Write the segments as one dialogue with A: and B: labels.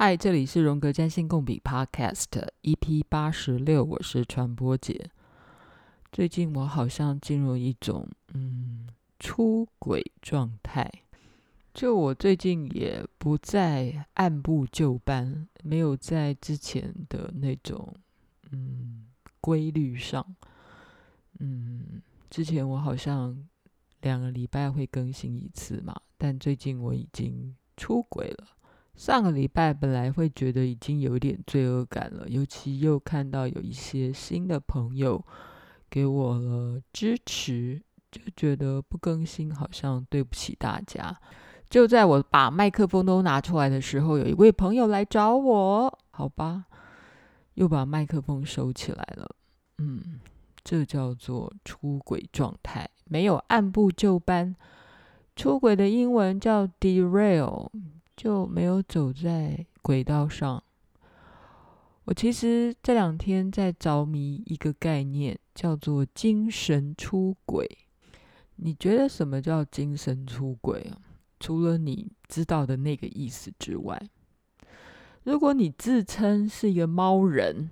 A: 嗨，这里是荣格占星共笔 Podcast EP 八十六，我是传播姐。最近我好像进入一种嗯出轨状态，就我最近也不再按部就班，没有在之前的那种嗯规律上，嗯，之前我好像两个礼拜会更新一次嘛，但最近我已经出轨了。上个礼拜本来会觉得已经有点罪恶感了，尤其又看到有一些新的朋友给我了支持，就觉得不更新好像对不起大家。就在我把麦克风都拿出来的时候，有一位朋友来找我，好吧，又把麦克风收起来了。嗯，这叫做出轨状态，没有按部就班。出轨的英文叫 derail。就没有走在轨道上。我其实这两天在着迷一个概念，叫做精神出轨。你觉得什么叫精神出轨啊？除了你知道的那个意思之外，如果你自称是一个猫人，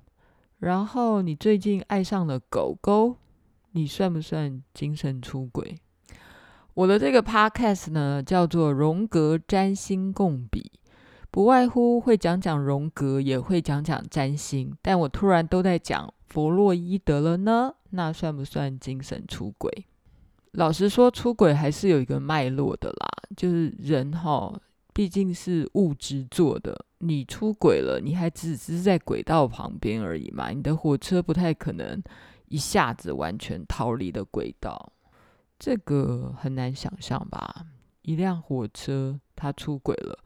A: 然后你最近爱上了狗狗，你算不算精神出轨？我的这个 podcast 呢，叫做荣格占星共笔，不外乎会讲讲荣格，也会讲讲占星。但我突然都在讲弗洛伊德了呢，那算不算精神出轨？老实说，出轨还是有一个脉络的啦，就是人哈，毕竟是物质做的，你出轨了，你还只是在轨道旁边而已嘛，你的火车不太可能一下子完全逃离了轨道。这个很难想象吧？一辆火车它出轨了，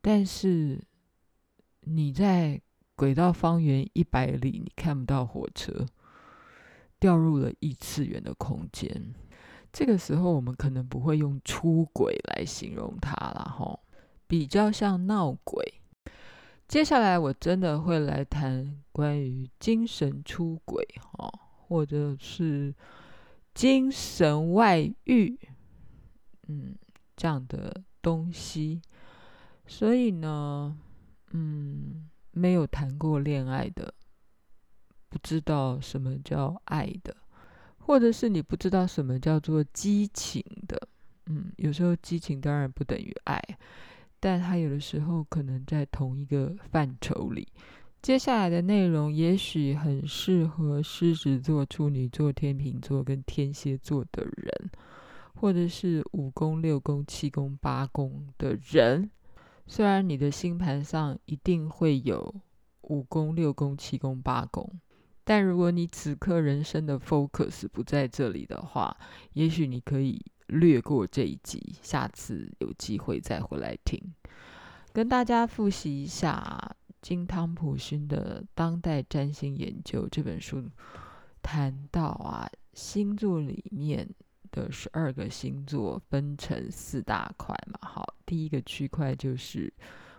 A: 但是你在轨道方圆一百里，你看不到火车，掉入了异次元的空间。这个时候，我们可能不会用出轨来形容它了，哈，比较像闹鬼。接下来，我真的会来谈关于精神出轨，哈，或者是。精神外遇，嗯，这样的东西，所以呢，嗯，没有谈过恋爱的，不知道什么叫爱的，或者是你不知道什么叫做激情的，嗯，有时候激情当然不等于爱，但它有的时候可能在同一个范畴里。接下来的内容也许很适合狮子座、处女座、天秤座跟天蝎座的人，或者是五宫、六宫、七宫、八宫的人。虽然你的星盘上一定会有五宫、六宫、七宫、八宫，但如果你此刻人生的 focus 不在这里的话，也许你可以略过这一集，下次有机会再回来听。跟大家复习一下。金汤普逊的《当代占星研究》这本书谈到啊，星座里面的十二个星座分成四大块嘛。好，第一个区块就是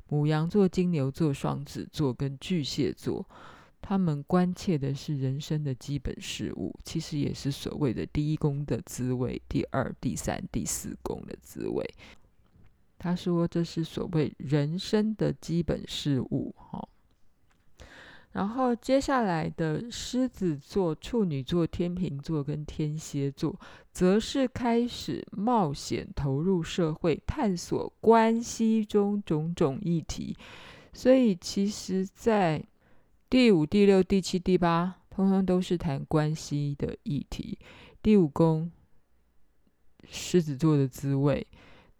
A: 牡羊座、金牛座、双子座跟巨蟹座，他们关切的是人生的基本事物，其实也是所谓的第一宫的滋味，第二、第三、第四宫的滋味。他说：“这是所谓人生的基本事物。”哈，然后接下来的狮子座、处女座、天秤座跟天蝎座，则是开始冒险投入社会，探索关系中种种议题。所以，其实，在第五、第六、第七、第八，通通都是谈关系的议题。第五宫，狮子座的滋味。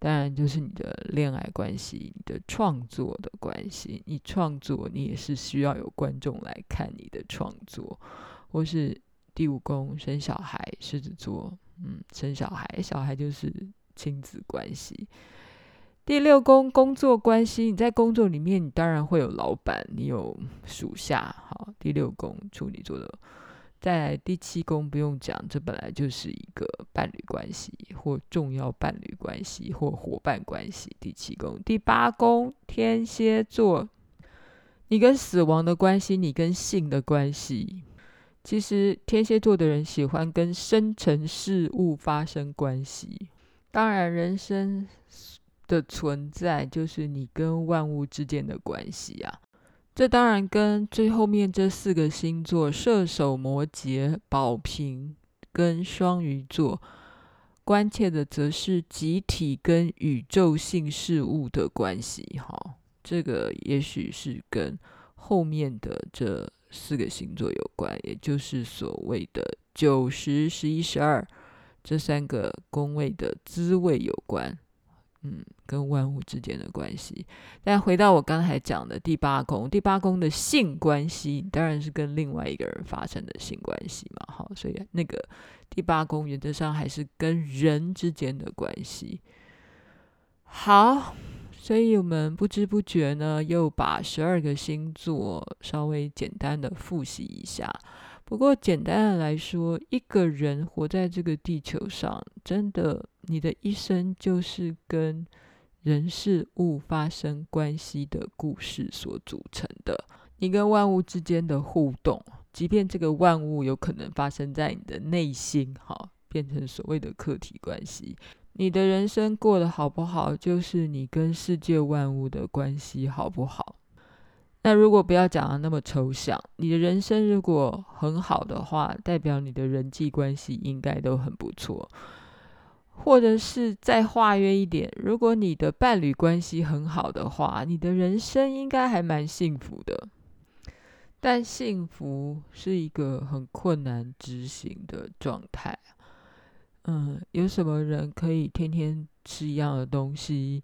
A: 当然，就是你的恋爱关系，你的创作的关系。你创作，你也是需要有观众来看你的创作，或是第五宫生小孩，狮子座，嗯，生小孩，小孩就是亲子关系。第六宫工作关系，你在工作里面，你当然会有老板，你有属下。好，第六宫处女座的。在第七宫不用讲，这本来就是一个伴侣关系或重要伴侣关系或伙伴关系。第七宫，第八宫天蝎座，你跟死亡的关系，你跟性的关系。其实天蝎座的人喜欢跟深层事物发生关系。当然，人生的存在，就是你跟万物之间的关系啊。这当然跟最后面这四个星座——射手、摩羯、宝瓶跟双鱼座，关切的则是集体跟宇宙性事物的关系。哈，这个也许是跟后面的这四个星座有关，也就是所谓的九、十、十一、十二这三个宫位的滋味有关。嗯，跟万物之间的关系。但回到我刚才讲的第八宫，第八宫的性关系当然是跟另外一个人发生的性关系嘛。好，所以那个第八宫原则上还是跟人之间的关系。好，所以我们不知不觉呢，又把十二个星座稍微简单的复习一下。不过，简单的来说，一个人活在这个地球上，真的，你的一生就是跟人事物发生关系的故事所组成的。你跟万物之间的互动，即便这个万物有可能发生在你的内心，哈，变成所谓的客体关系。你的人生过得好不好，就是你跟世界万物的关系好不好。那如果不要讲得那么抽象，你的人生如果很好的话，代表你的人际关系应该都很不错。或者是再化约一点，如果你的伴侣关系很好的话，你的人生应该还蛮幸福的。但幸福是一个很困难执行的状态。嗯，有什么人可以天天吃一样的东西，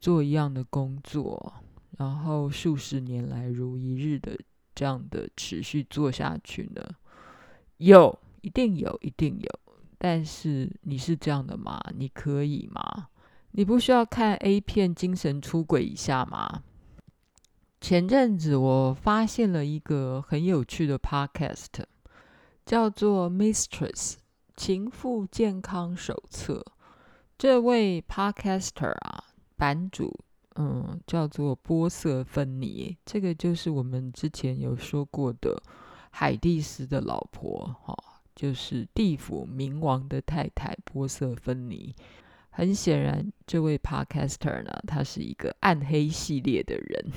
A: 做一样的工作？然后数十年来如一日的这样的持续做下去呢？有，一定有，一定有。但是你是这样的吗？你可以吗？你不需要看 A 片精神出轨一下吗？前阵子我发现了一个很有趣的 Podcast，叫做《Mistress 情妇健康手册》。这位 Podcaster 啊，版主。嗯，叫做波瑟芬妮，这个就是我们之前有说过的海蒂斯的老婆，哈、就是地府冥王的太太波瑟芬妮。很显然，这位 Podcaster 呢，他是一个暗黑系列的人，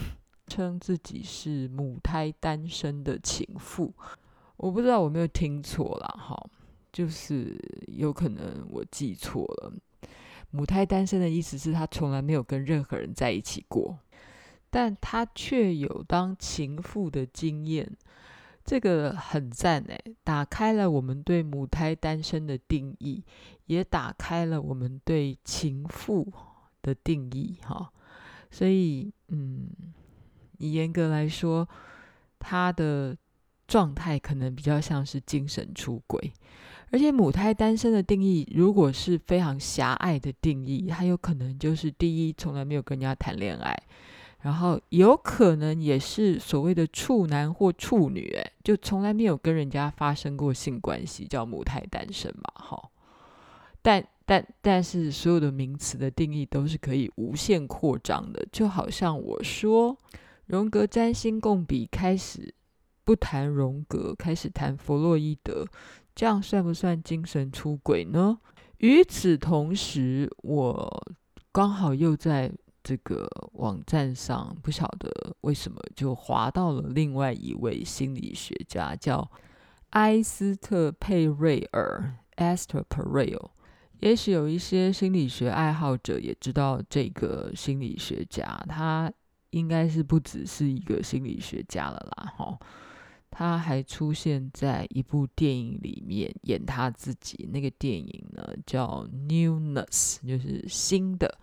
A: 称自己是母胎单身的情妇。我不知道我没有听错了，哈、就是有可能我记错了。母胎单身的意思是他从来没有跟任何人在一起过，但他却有当情妇的经验，这个很赞诶，打开了我们对母胎单身的定义，也打开了我们对情妇的定义哈。所以，嗯，你严格来说，他的状态可能比较像是精神出轨。而且母胎单身的定义，如果是非常狭隘的定义，它有可能就是第一，从来没有跟人家谈恋爱，然后有可能也是所谓的处男或处女，哎，就从来没有跟人家发生过性关系，叫母胎单身嘛，哈。但但但是所有的名词的定义都是可以无限扩张的，就好像我说荣格占星共笔开始不谈荣格，开始谈弗洛伊德。这样算不算精神出轨呢？与此同时，我刚好又在这个网站上，不晓得为什么就滑到了另外一位心理学家，叫埃斯特佩瑞尔 （Esther Perel）。也许有一些心理学爱好者也知道这个心理学家，他应该是不只是一个心理学家了啦，哈。他还出现在一部电影里面演他自己，那个电影呢叫《Newness》，就是新的，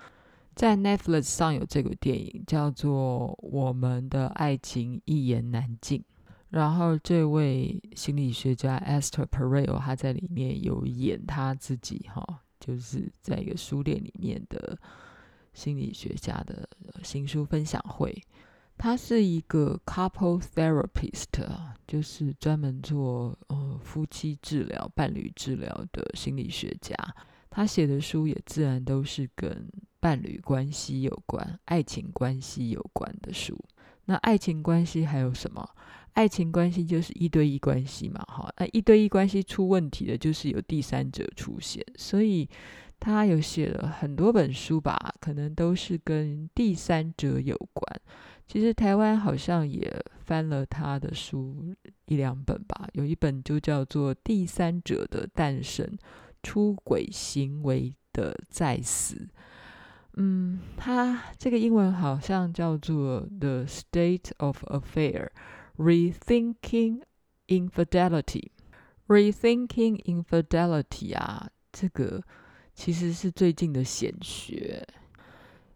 A: 在 Netflix 上有这个电影，叫做《我们的爱情一言难尽》。然后这位心理学家 Esther Perel 他在里面有演他自己，哈，就是在一个书店里面的心理学家的新书分享会。他是一个 couple therapist，就是专门做呃夫妻治疗、伴侣治疗的心理学家。他写的书也自然都是跟伴侣关系有关、爱情关系有关的书。那爱情关系还有什么？爱情关系就是一对一关系嘛，哈。那一对一关系出问题的，就是有第三者出现。所以他有写了很多本书吧，可能都是跟第三者有关。其实台湾好像也翻了他的书一两本吧，有一本就叫做《第三者的诞生：出轨行为的再死》。嗯，它这个英文好像叫做《The State of Affair: Rethinking Infidelity》。Rethinking Infidelity 啊，这个其实是最近的显学。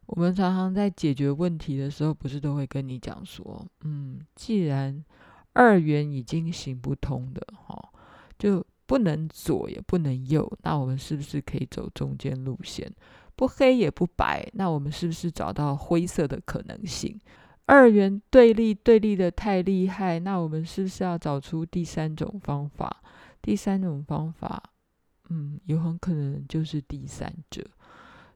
A: 我们常常在解决问题的时候，不是都会跟你讲说，嗯，既然二元已经行不通的，哈，就不能左也不能右，那我们是不是可以走中间路线？不黑也不白，那我们是不是找到灰色的可能性？二元对立对立的太厉害，那我们是不是要找出第三种方法？第三种方法，嗯，有很可能就是第三者。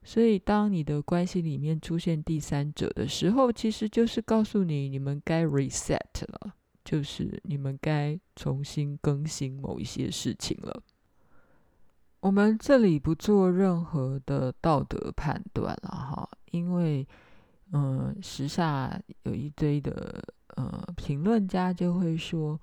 A: 所以，当你的关系里面出现第三者的时候，其实就是告诉你，你们该 reset 了，就是你们该重新更新某一些事情了。我们这里不做任何的道德判断了哈，因为，嗯、呃，时下有一堆的呃评论家就会说，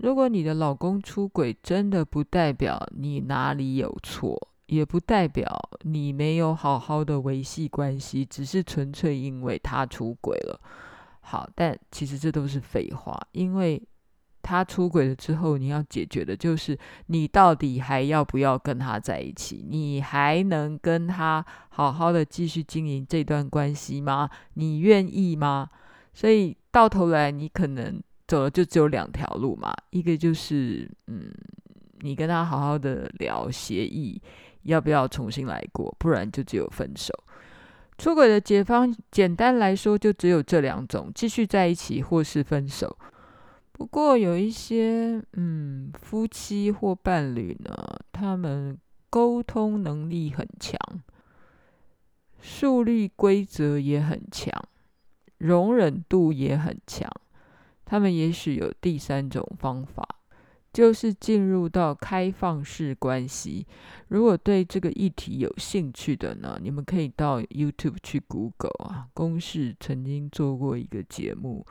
A: 如果你的老公出轨，真的不代表你哪里有错。也不代表你没有好好的维系关系，只是纯粹因为他出轨了。好，但其实这都是废话，因为他出轨了之后，你要解决的就是你到底还要不要跟他在一起？你还能跟他好好的继续经营这段关系吗？你愿意吗？所以到头来，你可能走的就只有两条路嘛，一个就是嗯，你跟他好好的聊协议。要不要重新来过？不然就只有分手。出轨的解方，简单来说就只有这两种：继续在一起或是分手。不过有一些嗯夫妻或伴侣呢，他们沟通能力很强，树立规则也很强，容忍度也很强。他们也许有第三种方法。就是进入到开放式关系。如果对这个议题有兴趣的呢，你们可以到 YouTube 去 Google 啊。公式曾经做过一个节目，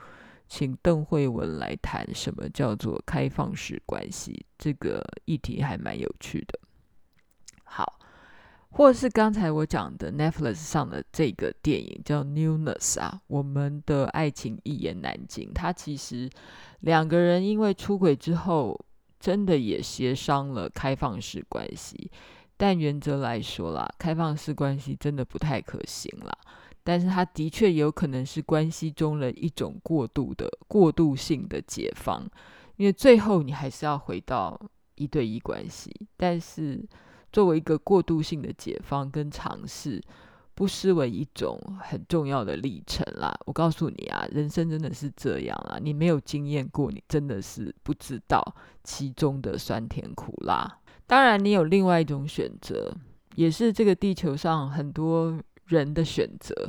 A: 请邓惠文来谈什么叫做开放式关系。这个议题还蛮有趣的。好，或是刚才我讲的 Netflix 上的这个电影叫 Newness 啊，我们的爱情一言难尽。它其实两个人因为出轨之后。真的也协商了开放式关系，但原则来说啦，开放式关系真的不太可行啦。但是它的确有可能是关系中的一种过度的过渡性的解放，因为最后你还是要回到一对一关系。但是作为一个过渡性的解放跟尝试。不失为一种很重要的历程啦。我告诉你啊，人生真的是这样啊。你没有经验过，你真的是不知道其中的酸甜苦辣。当然，你有另外一种选择，也是这个地球上很多人的选择，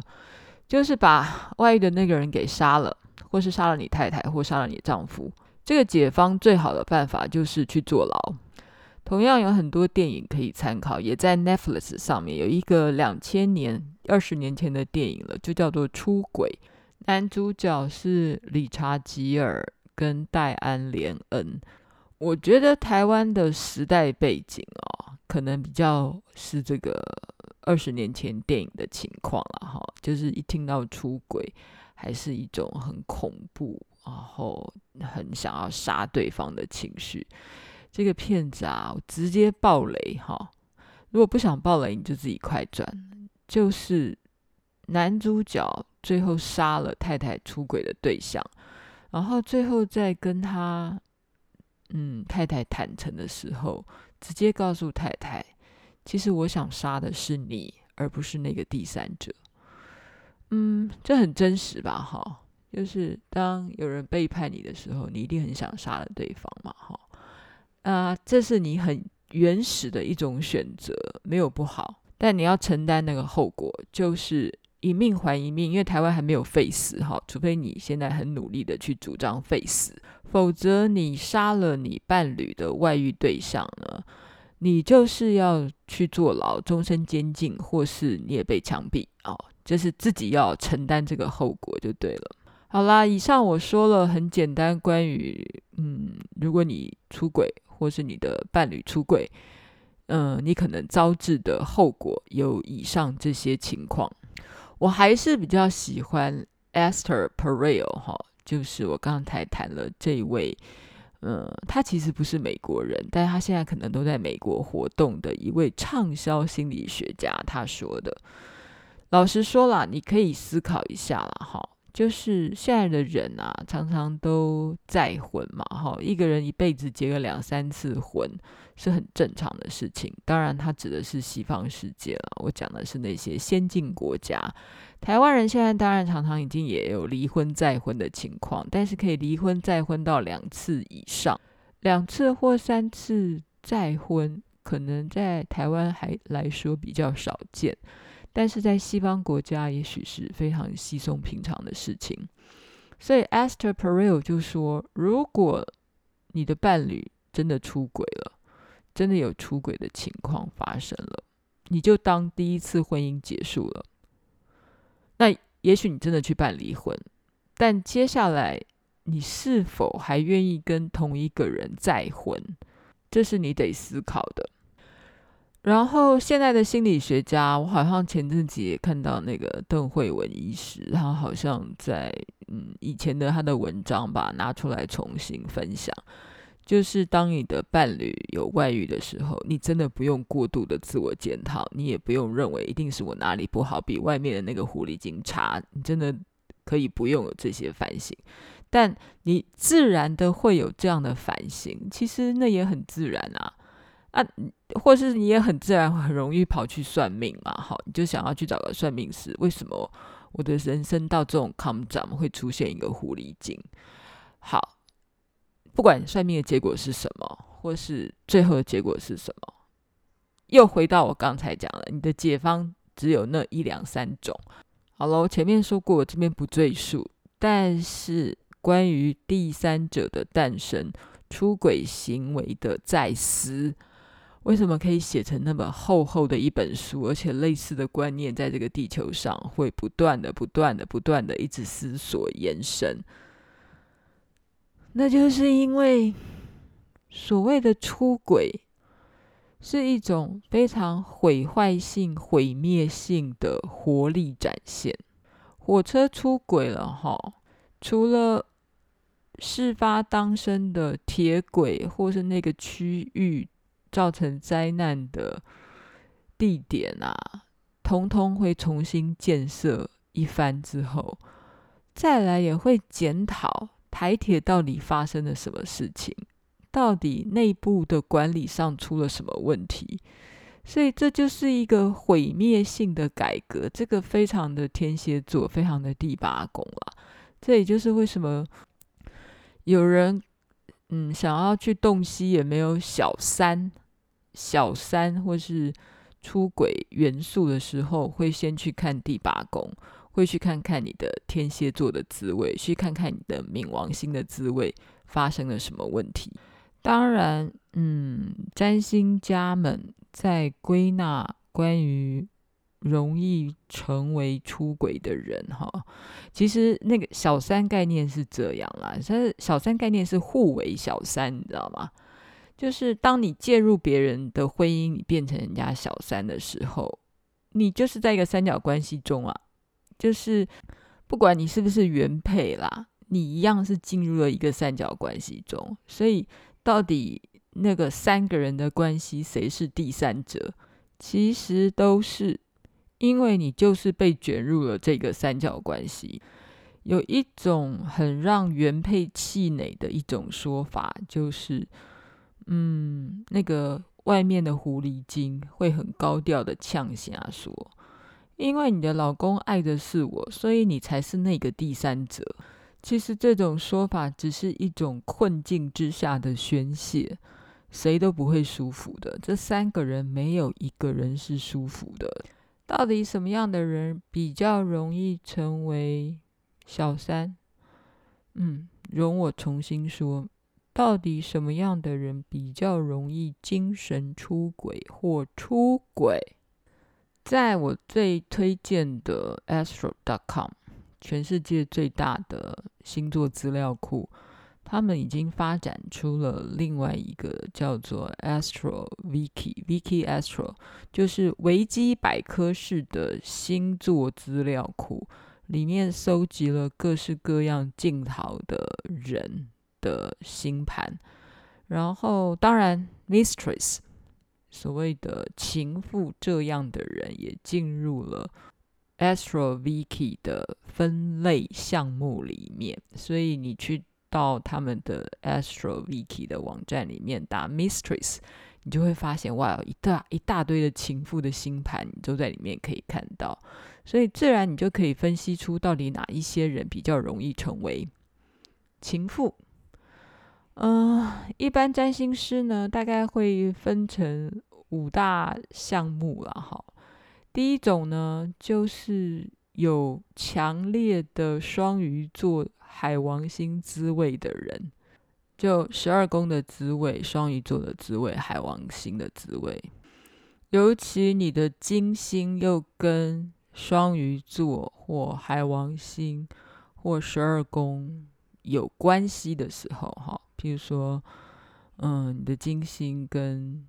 A: 就是把外遇的那个人给杀了，或是杀了你太太，或杀了你丈夫。这个解方最好的办法就是去坐牢。同样有很多电影可以参考，也在 Netflix 上面有一个两千年、二十年前的电影了，就叫做《出轨》，男主角是理查吉尔跟戴安莲恩。我觉得台湾的时代背景哦，可能比较是这个二十年前电影的情况了哈，就是一听到出轨，还是一种很恐怖，然后很想要杀对方的情绪。这个片子啊，直接爆雷哈！如果不想爆雷，你就自己快转。就是男主角最后杀了太太出轨的对象，然后最后再跟他嗯太太坦诚的时候，直接告诉太太，其实我想杀的是你，而不是那个第三者。嗯，这很真实吧？哈，就是当有人背叛你的时候，你一定很想杀了对方嘛？哈。啊，这是你很原始的一种选择，没有不好，但你要承担那个后果，就是一命还一命。因为台湾还没有废死哈，除非你现在很努力的去主张废死，否则你杀了你伴侣的外遇对象呢，你就是要去坐牢、终身监禁，或是你也被枪毙哦，就是自己要承担这个后果就对了。好啦，以上我说了很简单关于，嗯，如果你出轨，或是你的伴侣出轨，嗯，你可能招致的后果有以上这些情况。我还是比较喜欢 Esther Perel 哈，就是我刚才谈了这一位。嗯，他其实不是美国人，但是他现在可能都在美国活动的一位畅销心理学家。他说的，老实说啦，你可以思考一下啦，哈，就是现在的人啊，常常都再婚嘛，哈，一个人一辈子结个两三次婚是很正常的事情。当然，他指的是西方世界了，我讲的是那些先进国家。台湾人现在当然常常已经也有离婚再婚的情况，但是可以离婚再婚到两次以上，两次或三次再婚，可能在台湾还来说比较少见，但是在西方国家也许是非常稀松平常的事情。所以 Esther Perel 就说，如果你的伴侣真的出轨了，真的有出轨的情况发生了，你就当第一次婚姻结束了。那也许你真的去办离婚，但接下来你是否还愿意跟同一个人再婚？这是你得思考的。然后现在的心理学家，我好像前阵子也看到那个邓惠文医师，他好像在嗯以前的他的文章吧拿出来重新分享。就是当你的伴侣有外遇的时候，你真的不用过度的自我检讨，你也不用认为一定是我哪里不好，比外面的那个狐狸精差。你真的可以不用有这些反省，但你自然的会有这样的反省，其实那也很自然啊啊，或是你也很自然很容易跑去算命嘛，好，你就想要去找个算命师，为什么我的人生到这种坎站会出现一个狐狸精？好。不管算命的结果是什么，或是最后的结果是什么，又回到我刚才讲了，你的解方只有那一两三种。好了，前面说过，我这边不赘述。但是关于第三者的诞生、出轨行为的再思，为什么可以写成那么厚厚的一本书？而且类似的观念在这个地球上会不断的、不断的、不断的一直思索延伸。那就是因为所谓的出轨是一种非常毁坏性、毁灭性的活力展现。火车出轨了哈，除了事发当身的铁轨或是那个区域造成灾难的地点啊，通通会重新建设一番之后，再来也会检讨。台铁到底发生了什么事情？到底内部的管理上出了什么问题？所以这就是一个毁灭性的改革，这个非常的天蝎座，非常的第八宫了。这也就是为什么有人嗯想要去洞悉也没有小三、小三或是出轨元素的时候，会先去看第八宫。会去看看你的天蝎座的滋味，去看看你的冥王星的滋味发生了什么问题。当然，嗯，占星家们在归纳关于容易成为出轨的人，哈，其实那个小三概念是这样啦，但是小三概念是互为小三，你知道吗？就是当你介入别人的婚姻，你变成人家小三的时候，你就是在一个三角关系中啊。就是不管你是不是原配啦，你一样是进入了一个三角关系中。所以到底那个三个人的关系谁是第三者，其实都是因为你就是被卷入了这个三角关系。有一种很让原配气馁的一种说法，就是嗯，那个外面的狐狸精会很高调的呛下说。因为你的老公爱的是我，所以你才是那个第三者。其实这种说法只是一种困境之下的宣泄，谁都不会舒服的。这三个人没有一个人是舒服的。到底什么样的人比较容易成为小三？嗯，容我重新说，到底什么样的人比较容易精神出轨或出轨？在我最推荐的 Astro.com，全世界最大的星座资料库，他们已经发展出了另外一个叫做 Astro Wiki，Wiki Astro，就是维基百科式的星座资料库，里面搜集了各式各样镜头的人。的星盘，然后当然，mistress 所谓的情妇这样的人也进入了 astro viki 的分类项目里面。所以你去到他们的 astro viki 的网站里面打 mistress，你就会发现哇，一大一大堆的情妇的星盘，你都在里面可以看到。所以自然你就可以分析出到底哪一些人比较容易成为情妇。嗯、一般占星师呢，大概会分成五大项目了哈。第一种呢，就是有强烈的双鱼座海王星滋味的人，就十二宫的滋味，双鱼座的滋味，海王星的滋味。尤其你的金星又跟双鱼座或海王星或十二宫有关系的时候，哈。譬如说，嗯，你的金星跟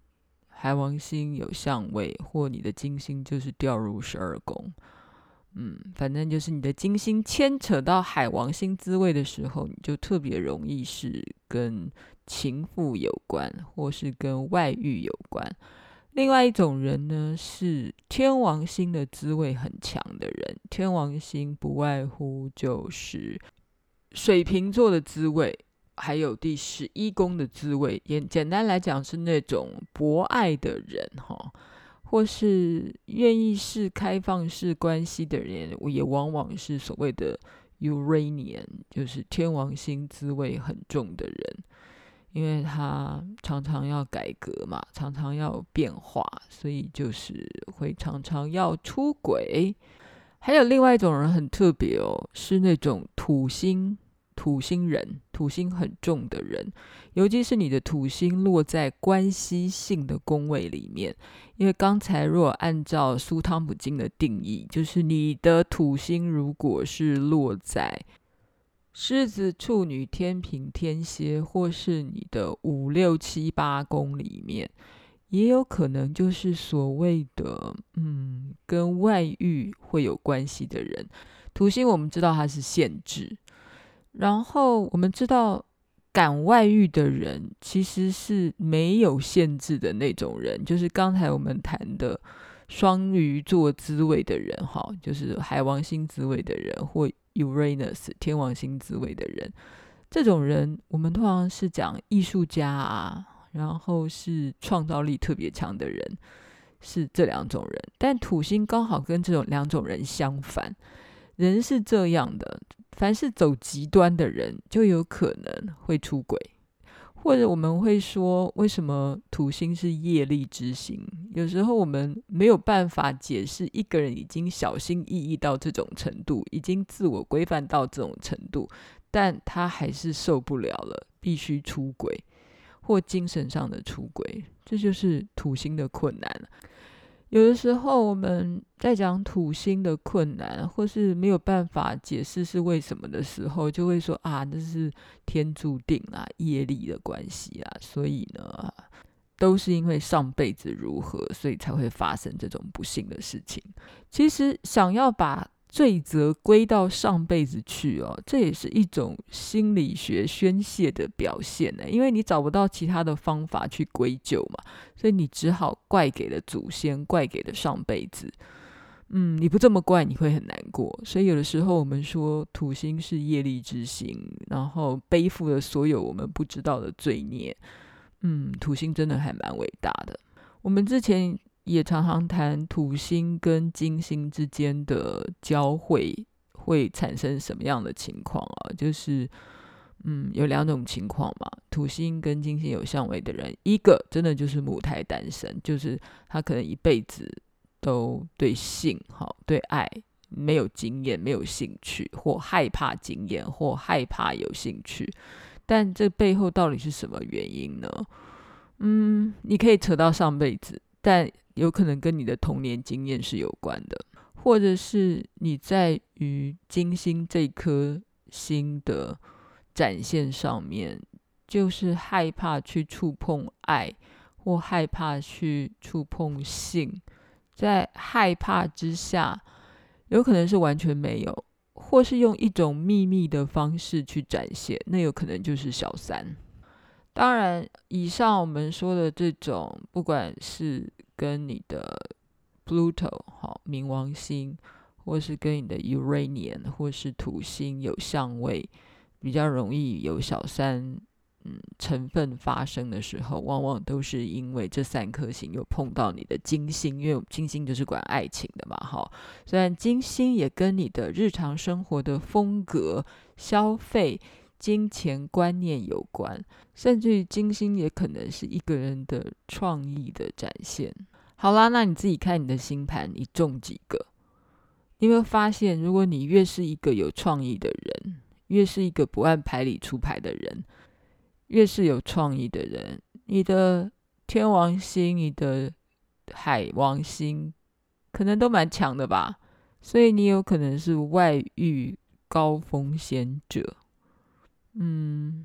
A: 海王星有相位，或你的金星就是掉入十二宫，嗯，反正就是你的金星牵扯到海王星滋味的时候，你就特别容易是跟情妇有关，或是跟外遇有关。另外一种人呢，是天王星的滋味很强的人，天王星不外乎就是水瓶座的滋味。还有第十一宫的滋味，也简单来讲是那种博爱的人哈，或是愿意是开放式关系的人，也往往是所谓的 Uranian，就是天王星滋味很重的人，因为他常常要改革嘛，常常要变化，所以就是会常常要出轨。还有另外一种人很特别哦，是那种土星。土星人，土星很重的人，尤其是你的土星落在关系性的宫位里面。因为刚才若按照苏汤普金的定义，就是你的土星如果是落在狮子、处女、天平、天蝎，或是你的五六七八宫里面，也有可能就是所谓的嗯，跟外遇会有关系的人。土星我们知道它是限制。然后我们知道，敢外遇的人其实是没有限制的那种人，就是刚才我们谈的双鱼座滋味的人，哈，就是海王星滋味的人，或 Uranus 天王星滋味的人。这种人，我们通常是讲艺术家啊，然后是创造力特别强的人，是这两种人。但土星刚好跟这种两种人相反，人是这样的。凡是走极端的人，就有可能会出轨，或者我们会说，为什么土星是业力之星？有时候我们没有办法解释一个人已经小心翼翼到这种程度，已经自我规范到这种程度，但他还是受不了了，必须出轨，或精神上的出轨，这就是土星的困难。有的时候我们在讲土星的困难，或是没有办法解释是为什么的时候，就会说啊，这是天注定啊，业力的关系啊，所以呢，都是因为上辈子如何，所以才会发生这种不幸的事情。其实想要把罪责归到上辈子去哦，这也是一种心理学宣泄的表现呢。因为你找不到其他的方法去归咎嘛，所以你只好怪给了祖先，怪给了上辈子。嗯，你不这么怪，你会很难过。所以有的时候我们说土星是业力之星，然后背负了所有我们不知道的罪孽。嗯，土星真的还蛮伟大的。我们之前。也常常谈土星跟金星之间的交汇会产生什么样的情况啊？就是，嗯，有两种情况嘛。土星跟金星有相位的人，一个真的就是母胎单身，就是他可能一辈子都对性、好对爱没有经验、没有兴趣，或害怕经验，或害怕有兴趣。但这背后到底是什么原因呢？嗯，你可以扯到上辈子，但有可能跟你的童年经验是有关的，或者是你在于金星这颗星的展现上面，就是害怕去触碰爱，或害怕去触碰性，在害怕之下，有可能是完全没有。或是用一种秘密的方式去展现，那有可能就是小三。当然，以上我们说的这种，不管是跟你的 Pluto 好冥王星，或是跟你的 Uranian 或是土星有相位，比较容易有小三。嗯，成分发生的时候，往往都是因为这三颗星又碰到你的金星，因为金星就是管爱情的嘛，哈。虽然金星也跟你的日常生活的风格、消费、金钱观念有关，甚至于金星也可能是一个人的创意的展现。好啦，那你自己看你的星盘，你中几个？你有没有发现，如果你越是一个有创意的人，越是一个不按牌理出牌的人，越是有创意的人，你的天王星、你的海王星可能都蛮强的吧，所以你有可能是外遇高风险者。嗯，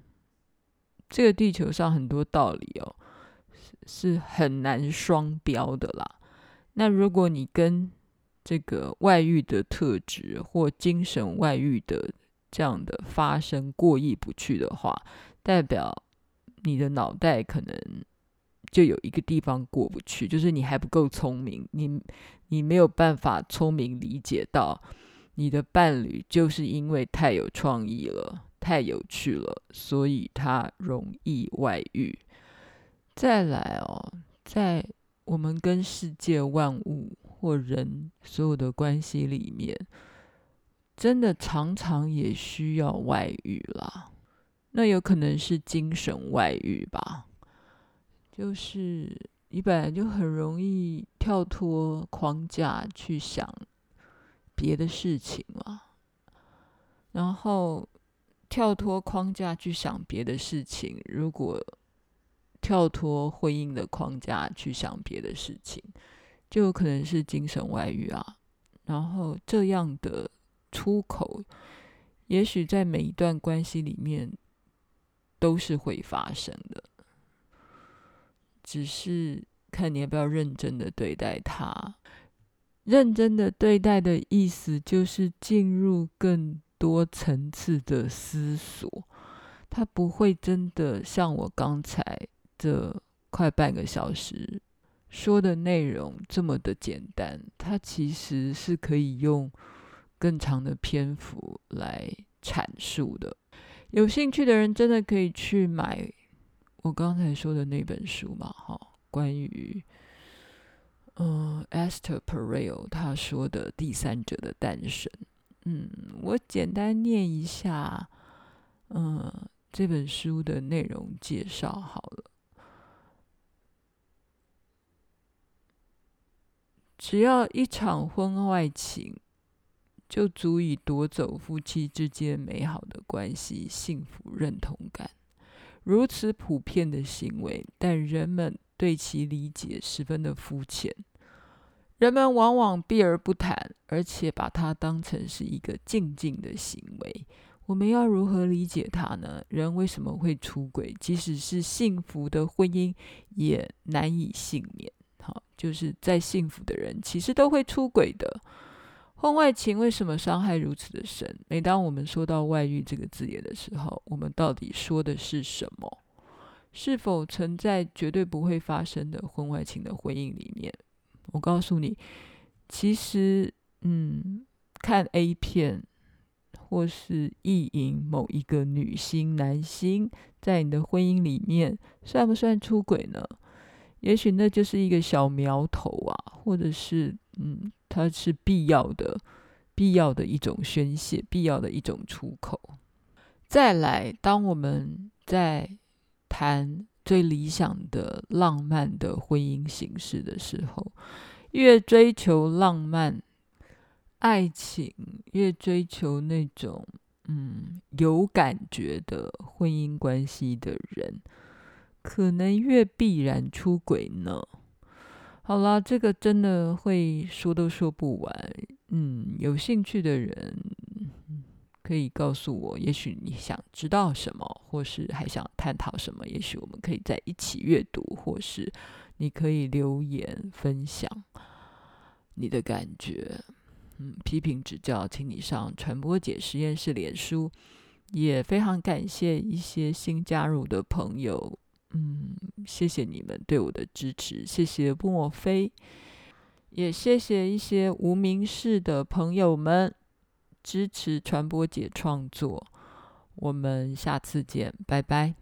A: 这个地球上很多道理哦，是是很难双标的啦。那如果你跟这个外遇的特质或精神外遇的这样的发生过意不去的话，代表你的脑袋可能就有一个地方过不去，就是你还不够聪明，你你没有办法聪明理解到你的伴侣就是因为太有创意了，太有趣了，所以他容易外遇。再来哦，在我们跟世界万物或人所有的关系里面，真的常常也需要外遇啦。那有可能是精神外遇吧，就是你本来就很容易跳脱框架去想别的事情嘛，然后跳脱框架去想别的事情，如果跳脱婚姻的框架去想别的事情，就有可能是精神外遇啊。然后这样的出口，也许在每一段关系里面。都是会发生的，只是看你要不要认真的对待它。认真的对待的意思就是进入更多层次的思索，它不会真的像我刚才这快半个小时说的内容这么的简单，它其实是可以用更长的篇幅来阐述的。有兴趣的人真的可以去买我刚才说的那本书嘛？哈，关于嗯，Esther Perel 他说的第三者的诞生。嗯，我简单念一下，嗯，这本书的内容介绍好了。只要一场婚外情。就足以夺走夫妻之间美好的关系、幸福、认同感。如此普遍的行为，但人们对其理解十分的肤浅。人们往往避而不谈，而且把它当成是一个静静的行为。我们要如何理解它呢？人为什么会出轨？即使是幸福的婚姻，也难以幸免。好，就是再幸福的人，其实都会出轨的。婚外情为什么伤害如此的深？每当我们说到外遇这个字眼的时候，我们到底说的是什么？是否存在绝对不会发生的婚外情的婚姻里面？我告诉你，其实，嗯，看 A 片或是意淫某一个女星、男星，在你的婚姻里面，算不算出轨呢？也许那就是一个小苗头啊，或者是，嗯。它是必要的，必要的一种宣泄，必要的一种出口。再来，当我们在谈最理想的浪漫的婚姻形式的时候，越追求浪漫爱情，越追求那种嗯有感觉的婚姻关系的人，可能越必然出轨呢。好啦，这个真的会说都说不完。嗯，有兴趣的人可以告诉我，也许你想知道什么，或是还想探讨什么，也许我们可以在一起阅读，或是你可以留言分享你的感觉。嗯，批评指教，请你上传播姐实验室脸书。也非常感谢一些新加入的朋友。嗯，谢谢你们对我的支持，谢谢莫非，也谢谢一些无名氏的朋友们支持传播姐创作。我们下次见，拜拜。